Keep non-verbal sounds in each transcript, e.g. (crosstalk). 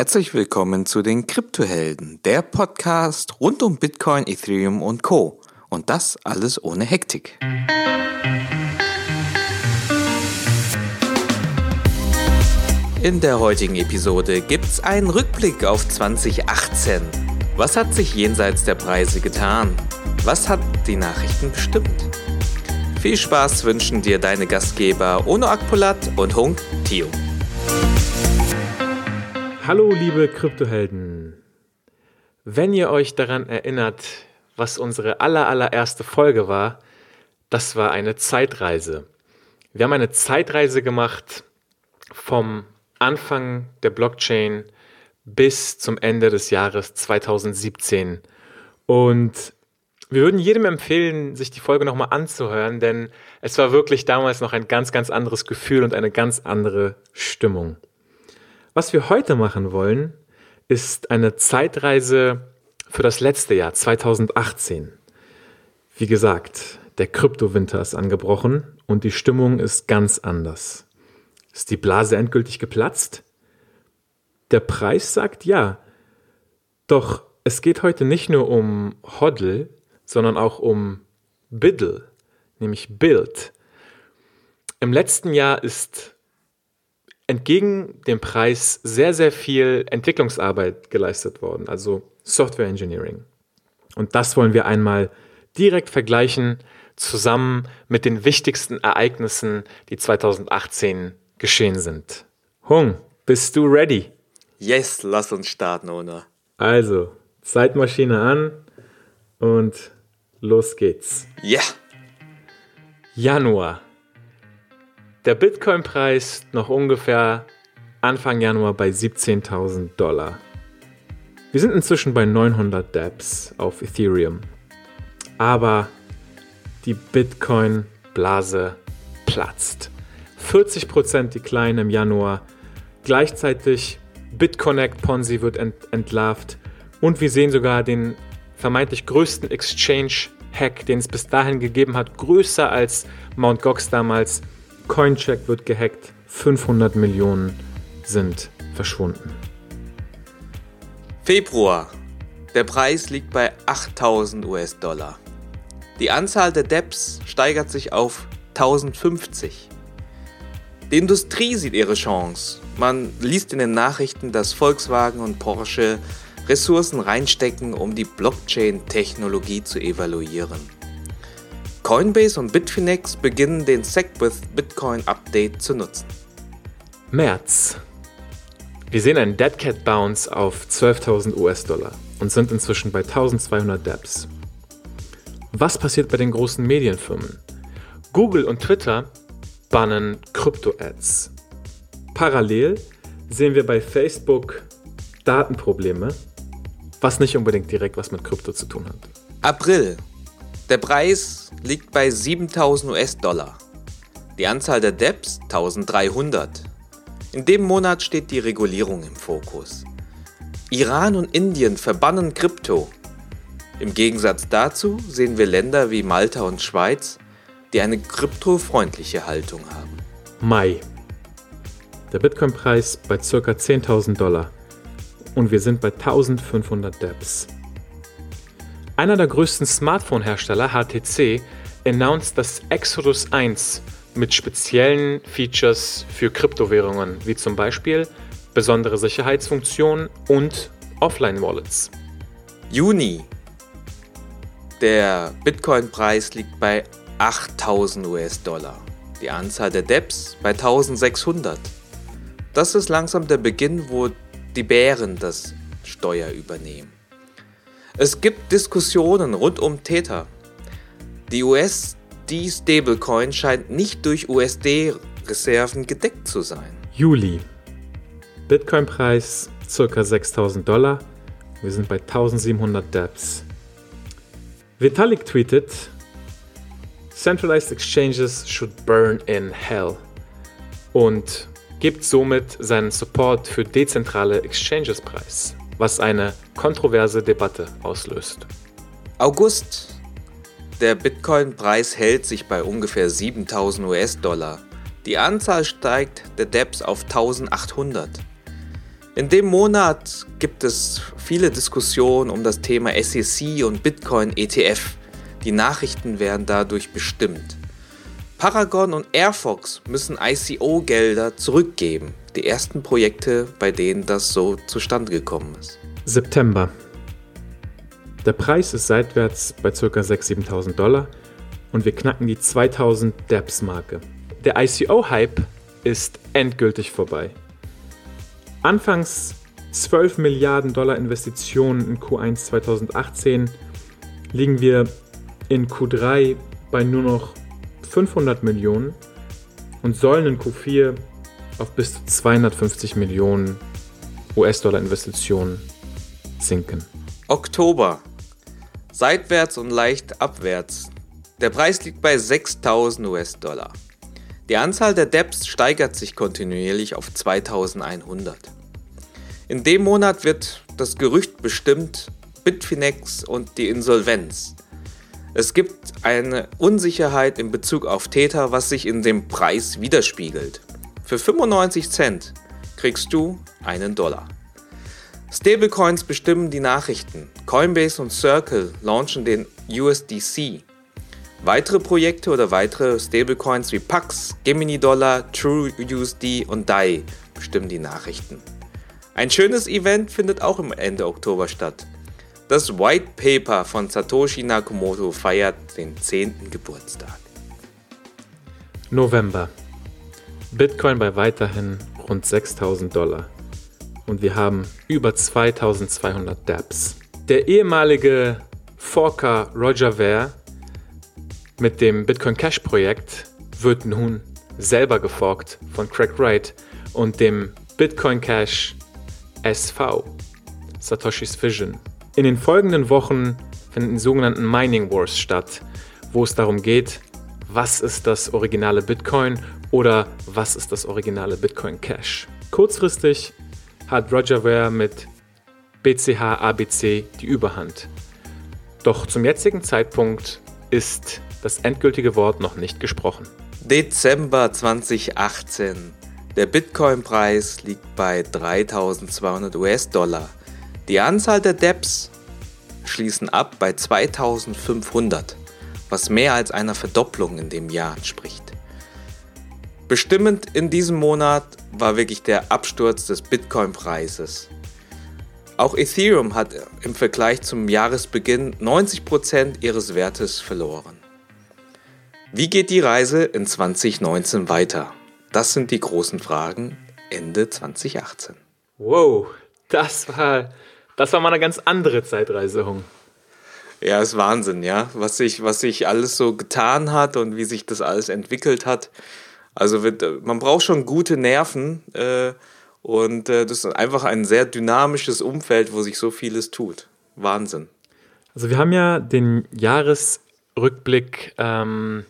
Herzlich willkommen zu den Kryptohelden, der Podcast rund um Bitcoin, Ethereum und Co. Und das alles ohne Hektik. In der heutigen Episode gibt's einen Rückblick auf 2018. Was hat sich jenseits der Preise getan? Was hat die Nachrichten bestimmt? Viel Spaß wünschen dir deine Gastgeber Ono Akpolat und Hung Tio. Hallo liebe Kryptohelden. Wenn ihr euch daran erinnert, was unsere aller, allererste Folge war, das war eine Zeitreise. Wir haben eine Zeitreise gemacht vom Anfang der Blockchain bis zum Ende des Jahres 2017. Und wir würden jedem empfehlen, sich die Folge nochmal anzuhören, denn es war wirklich damals noch ein ganz, ganz anderes Gefühl und eine ganz andere Stimmung. Was wir heute machen wollen, ist eine Zeitreise für das letzte Jahr 2018. Wie gesagt, der Kryptowinter ist angebrochen und die Stimmung ist ganz anders. Ist die Blase endgültig geplatzt? Der Preis sagt ja. Doch es geht heute nicht nur um Hodl, sondern auch um Biddle, nämlich Bild. Im letzten Jahr ist entgegen dem Preis sehr, sehr viel Entwicklungsarbeit geleistet worden, also Software Engineering. Und das wollen wir einmal direkt vergleichen, zusammen mit den wichtigsten Ereignissen, die 2018 geschehen sind. Hung, bist du ready? Yes, lass uns starten, Ona. Also, Zeitmaschine an und los geht's. Ja. Januar der Bitcoin-Preis noch ungefähr Anfang Januar bei 17.000 Dollar. Wir sind inzwischen bei 900 DApps auf Ethereum. Aber die Bitcoin-Blase platzt. 40% Decline im Januar. Gleichzeitig BitConnect Ponzi wird ent entlarvt. Und wir sehen sogar den vermeintlich größten Exchange-Hack, den es bis dahin gegeben hat, größer als Mt. Gox damals Coincheck wird gehackt, 500 Millionen sind verschwunden. Februar. Der Preis liegt bei 8000 US-Dollar. Die Anzahl der Debts steigert sich auf 1050. Die Industrie sieht ihre Chance. Man liest in den Nachrichten, dass Volkswagen und Porsche Ressourcen reinstecken, um die Blockchain-Technologie zu evaluieren. Coinbase und Bitfinex beginnen den SegWith Bitcoin Update zu nutzen. März. Wir sehen einen Dead Cat Bounce auf 12.000 US-Dollar und sind inzwischen bei 1200 Dapps. Was passiert bei den großen Medienfirmen? Google und Twitter bannen Krypto-Ads. Parallel sehen wir bei Facebook Datenprobleme, was nicht unbedingt direkt was mit Krypto zu tun hat. April. Der Preis liegt bei 7000 US-Dollar. Die Anzahl der Debts 1300. In dem Monat steht die Regulierung im Fokus. Iran und Indien verbannen Krypto. Im Gegensatz dazu sehen wir Länder wie Malta und Schweiz, die eine kryptofreundliche Haltung haben. Mai. Der Bitcoin-Preis bei ca. 10.000 Dollar und wir sind bei 1500 Debs. Einer der größten Smartphone-Hersteller, HTC, announced das Exodus 1 mit speziellen Features für Kryptowährungen, wie zum Beispiel besondere Sicherheitsfunktionen und Offline-Wallets. Juni. Der Bitcoin-Preis liegt bei 8000 US-Dollar. Die Anzahl der Debts bei 1600. Das ist langsam der Beginn, wo die Bären das Steuer übernehmen. Es gibt Diskussionen rund um Tether. Die USD-Stablecoin scheint nicht durch USD-Reserven gedeckt zu sein. Juli. Bitcoin-Preis ca. 6000 Dollar. Wir sind bei 1700 Dapps. Vitalik tweetet: Centralized exchanges should burn in hell. Und gibt somit seinen Support für dezentrale Exchanges preis was eine kontroverse Debatte auslöst. August. Der Bitcoin-Preis hält sich bei ungefähr 7000 US-Dollar. Die Anzahl steigt der DEPs auf 1800. In dem Monat gibt es viele Diskussionen um das Thema SEC und Bitcoin ETF. Die Nachrichten werden dadurch bestimmt. Paragon und Airfox müssen ICO-Gelder zurückgeben. Die ersten Projekte, bei denen das so zustande gekommen ist. September. Der Preis ist seitwärts bei ca. 6.000, 7.000 Dollar und wir knacken die 2000 DEPS-Marke. Der ICO-Hype ist endgültig vorbei. Anfangs 12 Milliarden Dollar Investitionen in Q1 2018 liegen wir in Q3 bei nur noch 500 Millionen und sollen in Q4 auf bis zu 250 Millionen US-Dollar Investitionen sinken. Oktober. Seitwärts und leicht abwärts. Der Preis liegt bei 6000 US-Dollar. Die Anzahl der Debts steigert sich kontinuierlich auf 2100. In dem Monat wird das Gerücht bestimmt Bitfinex und die Insolvenz. Es gibt eine Unsicherheit in Bezug auf Täter, was sich in dem Preis widerspiegelt. Für 95 Cent kriegst du einen Dollar. Stablecoins bestimmen die Nachrichten. Coinbase und Circle launchen den USDC. Weitere Projekte oder weitere Stablecoins wie Pax, Gemini Dollar, TrueUSD und DAI bestimmen die Nachrichten. Ein schönes Event findet auch im Ende Oktober statt. Das White Paper von Satoshi Nakamoto feiert den 10. Geburtstag. November. Bitcoin bei weiterhin rund 6000 Dollar. Und wir haben über 2200 DApps. Der ehemalige Forker Roger Ver mit dem Bitcoin Cash Projekt wird nun selber geforkt von Craig Wright und dem Bitcoin Cash SV, Satoshis Vision. In den folgenden Wochen finden sogenannten Mining Wars statt, wo es darum geht, was ist das originale Bitcoin oder was ist das originale Bitcoin Cash. Kurzfristig hat Roger Ver mit BCH ABC die Überhand. Doch zum jetzigen Zeitpunkt ist das endgültige Wort noch nicht gesprochen. Dezember 2018. Der Bitcoin-Preis liegt bei 3200 US-Dollar. Die Anzahl der Debts schließen ab bei 2500, was mehr als einer Verdopplung in dem Jahr entspricht. Bestimmend in diesem Monat war wirklich der Absturz des Bitcoin-Preises. Auch Ethereum hat im Vergleich zum Jahresbeginn 90% ihres Wertes verloren. Wie geht die Reise in 2019 weiter? Das sind die großen Fragen Ende 2018. Wow, das war das war mal eine ganz andere Zeitreise, Hung. Ja, ist Wahnsinn, ja. Was sich, was sich alles so getan hat und wie sich das alles entwickelt hat. Also wird, man braucht schon gute Nerven äh, und äh, das ist einfach ein sehr dynamisches Umfeld, wo sich so vieles tut. Wahnsinn. Also wir haben ja den Jahresrückblick ähm,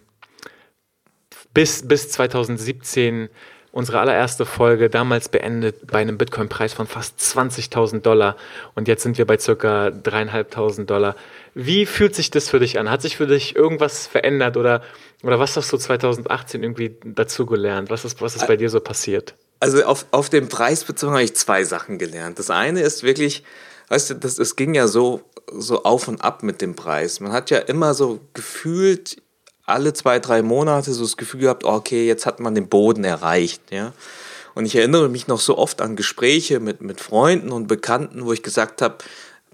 bis, bis 2017 unsere allererste Folge damals beendet bei einem Bitcoin-Preis von fast 20.000 Dollar und jetzt sind wir bei circa 3.500 Dollar. Wie fühlt sich das für dich an? Hat sich für dich irgendwas verändert oder, oder was hast du 2018 irgendwie dazugelernt? Was ist, was ist bei dir so passiert? Also auf, auf den Preis bezogen habe ich zwei Sachen gelernt. Das eine ist wirklich, weißt du, das, es ging ja so, so auf und ab mit dem Preis. Man hat ja immer so gefühlt alle zwei, drei Monate so das Gefühl gehabt, okay, jetzt hat man den Boden erreicht, ja. Und ich erinnere mich noch so oft an Gespräche mit, mit Freunden und Bekannten, wo ich gesagt habe,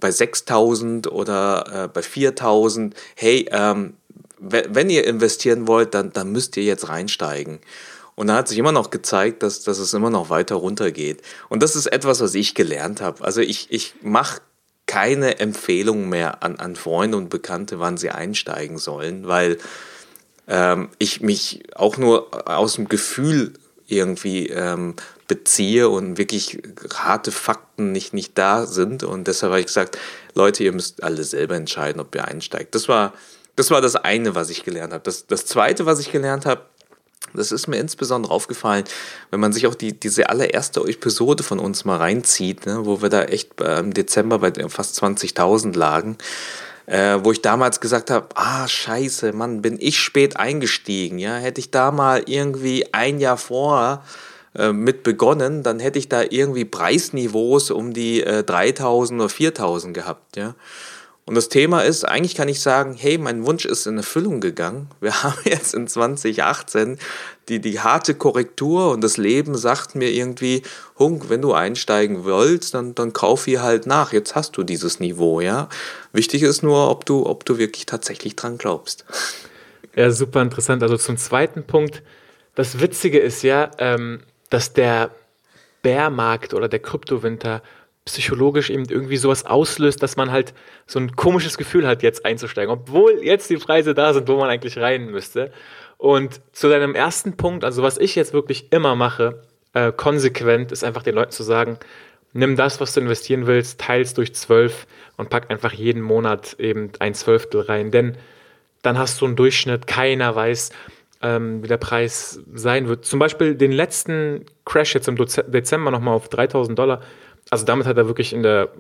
bei 6000 oder äh, bei 4000, hey, ähm, wenn ihr investieren wollt, dann, dann müsst ihr jetzt reinsteigen. Und da hat sich immer noch gezeigt, dass, dass es immer noch weiter runtergeht. Und das ist etwas, was ich gelernt habe. Also ich, ich mache keine Empfehlung mehr an, an Freunde und Bekannte, wann sie einsteigen sollen, weil ähm, ich mich auch nur aus dem Gefühl irgendwie ähm, beziehe und wirklich harte Fakten nicht, nicht da sind. Und deshalb habe ich gesagt, Leute, ihr müsst alle selber entscheiden, ob ihr einsteigt. Das war das, war das eine, was ich gelernt habe. Das, das zweite, was ich gelernt habe, das ist mir insbesondere aufgefallen, wenn man sich auch die, diese allererste Episode von uns mal reinzieht, ne, wo wir da echt im Dezember bei fast 20.000 lagen äh, wo ich damals gesagt habe, ah scheiße, Mann, bin ich spät eingestiegen, ja, hätte ich da mal irgendwie ein Jahr vorher äh, mit begonnen, dann hätte ich da irgendwie Preisniveaus um die äh, 3000 oder 4000 gehabt, ja. Und das Thema ist, eigentlich kann ich sagen, hey, mein Wunsch ist in Erfüllung gegangen. Wir (laughs) haben jetzt in 2018 die, die harte Korrektur und das Leben sagt mir irgendwie, Hunk, wenn du einsteigen willst, dann, dann kauf hier halt nach. Jetzt hast du dieses Niveau, ja. Wichtig ist nur, ob du, ob du wirklich tatsächlich dran glaubst. Ja, super interessant. Also zum zweiten Punkt. Das Witzige ist ja, ähm, dass der Bärmarkt oder der Kryptowinter psychologisch eben irgendwie sowas auslöst, dass man halt so ein komisches Gefühl hat, jetzt einzusteigen, obwohl jetzt die Preise da sind, wo man eigentlich rein müsste. Und zu deinem ersten Punkt, also was ich jetzt wirklich immer mache, äh, konsequent, ist einfach den Leuten zu sagen, nimm das, was du investieren willst, teils durch zwölf und pack einfach jeden Monat eben ein Zwölftel rein, denn dann hast du einen Durchschnitt, keiner weiß, ähm, wie der Preis sein wird. Zum Beispiel den letzten Crash jetzt im Dezember nochmal auf 3000 Dollar also damit hat er wirklich in der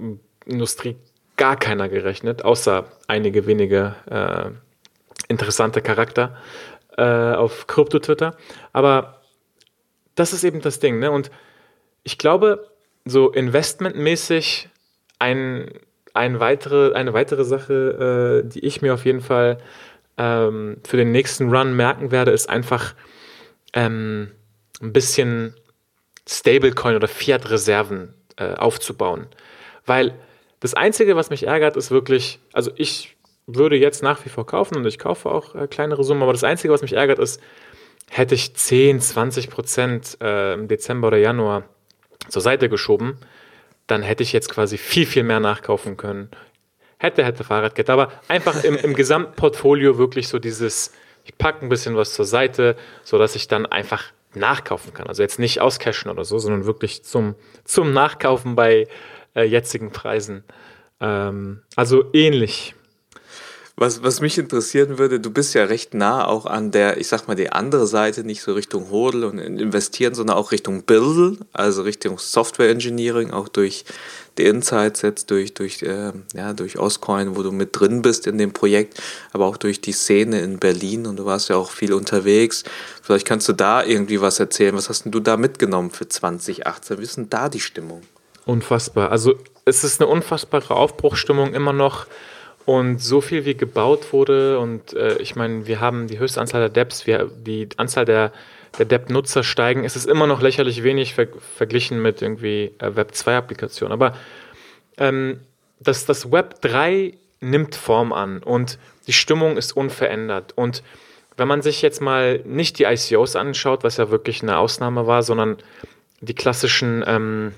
Industrie gar keiner gerechnet, außer einige wenige äh, interessante Charakter äh, auf Krypto-Twitter. Aber das ist eben das Ding. Ne? Und ich glaube, so investmentmäßig ein, ein weitere, eine weitere Sache, äh, die ich mir auf jeden Fall ähm, für den nächsten Run merken werde, ist einfach ähm, ein bisschen Stablecoin oder Fiat-Reserven äh, aufzubauen. Weil das Einzige, was mich ärgert, ist wirklich, also ich würde jetzt nach wie vor kaufen und ich kaufe auch äh, kleinere Summen, aber das Einzige, was mich ärgert, ist, hätte ich 10, 20 Prozent äh, im Dezember oder Januar zur Seite geschoben, dann hätte ich jetzt quasi viel, viel mehr nachkaufen können. Hätte, hätte Fahrradkette, aber einfach im, im Gesamtportfolio wirklich so dieses, ich packe ein bisschen was zur Seite, sodass ich dann einfach nachkaufen kann. Also jetzt nicht auscashen oder so, sondern wirklich zum, zum Nachkaufen bei äh, jetzigen Preisen. Ähm, also ähnlich. Was, was mich interessieren würde, du bist ja recht nah auch an der, ich sag mal, die andere Seite, nicht so Richtung Hodel und investieren, sondern auch Richtung Build, also Richtung Software Engineering, auch durch die Insights jetzt, durch, durch, äh, ja, durch Oscoin, wo du mit drin bist in dem Projekt, aber auch durch die Szene in Berlin und du warst ja auch viel unterwegs. Vielleicht kannst du da irgendwie was erzählen. Was hast denn du da mitgenommen für 2018? Wie ist denn da die Stimmung? Unfassbar. Also es ist eine unfassbare Aufbruchstimmung immer noch. Und so viel wie gebaut wurde, und äh, ich meine, wir haben die höchste Anzahl der Dapps, wir, die Anzahl der, der Depp-Nutzer steigen, es ist immer noch lächerlich wenig ver verglichen mit irgendwie äh, Web 2-Applikationen. Aber ähm, das, das Web 3 nimmt Form an und die Stimmung ist unverändert. Und wenn man sich jetzt mal nicht die ICOs anschaut, was ja wirklich eine Ausnahme war, sondern die klassischen ähm,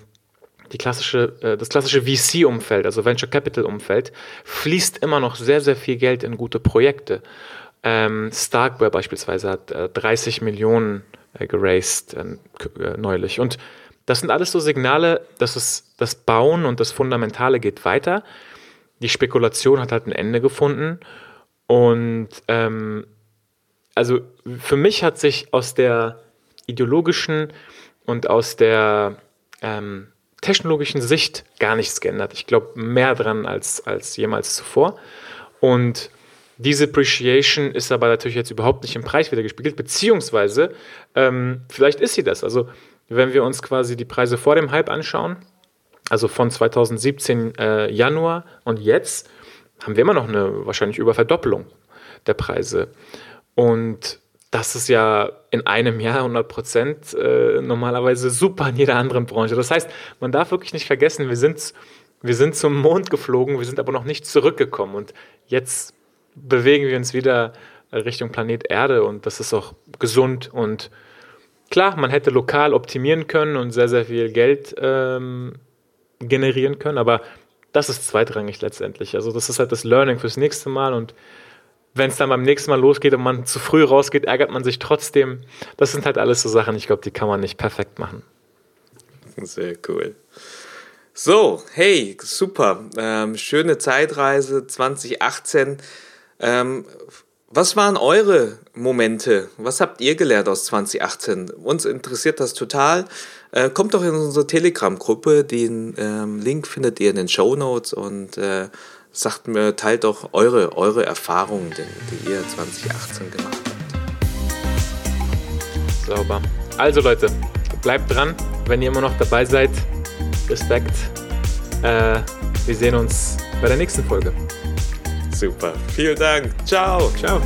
die klassische, äh, das klassische VC-Umfeld, also Venture Capital-Umfeld, fließt immer noch sehr, sehr viel Geld in gute Projekte. Ähm, Starkware beispielsweise hat äh, 30 Millionen äh, geraced ähm, äh, neulich. Und das sind alles so Signale, dass es, das Bauen und das Fundamentale geht weiter. Die Spekulation hat halt ein Ende gefunden. Und ähm, also für mich hat sich aus der ideologischen und aus der ähm, technologischen Sicht gar nichts geändert. Ich glaube mehr dran als, als jemals zuvor. Und diese Appreciation ist aber natürlich jetzt überhaupt nicht im Preis wieder gespiegelt, beziehungsweise ähm, vielleicht ist sie das. Also wenn wir uns quasi die Preise vor dem Hype anschauen, also von 2017 äh, Januar und jetzt, haben wir immer noch eine wahrscheinlich Überverdoppelung der Preise. Und das ist ja in einem Jahr 100 Prozent äh, normalerweise super in jeder anderen Branche. Das heißt, man darf wirklich nicht vergessen, wir sind, wir sind zum Mond geflogen, wir sind aber noch nicht zurückgekommen und jetzt bewegen wir uns wieder Richtung Planet Erde und das ist auch gesund und klar, man hätte lokal optimieren können und sehr, sehr viel Geld ähm, generieren können, aber das ist zweitrangig letztendlich. Also das ist halt das Learning fürs nächste Mal und wenn es dann beim nächsten Mal losgeht und man zu früh rausgeht, ärgert man sich trotzdem. Das sind halt alles so Sachen, ich glaube, die kann man nicht perfekt machen. Sehr cool. So, hey, super. Ähm, schöne Zeitreise 2018. Ähm, was waren eure Momente? Was habt ihr gelernt aus 2018? Uns interessiert das total. Äh, kommt doch in unsere Telegram-Gruppe. Den ähm, Link findet ihr in den Show Notes und äh, sagt mir, teilt doch eure, eure Erfahrungen, die, die ihr 2018 gemacht habt. Sauber. Also Leute, bleibt dran, wenn ihr immer noch dabei seid. Respekt. Äh, wir sehen uns bei der nächsten Folge. Super. Vielen Dank. Ciao. Ciao.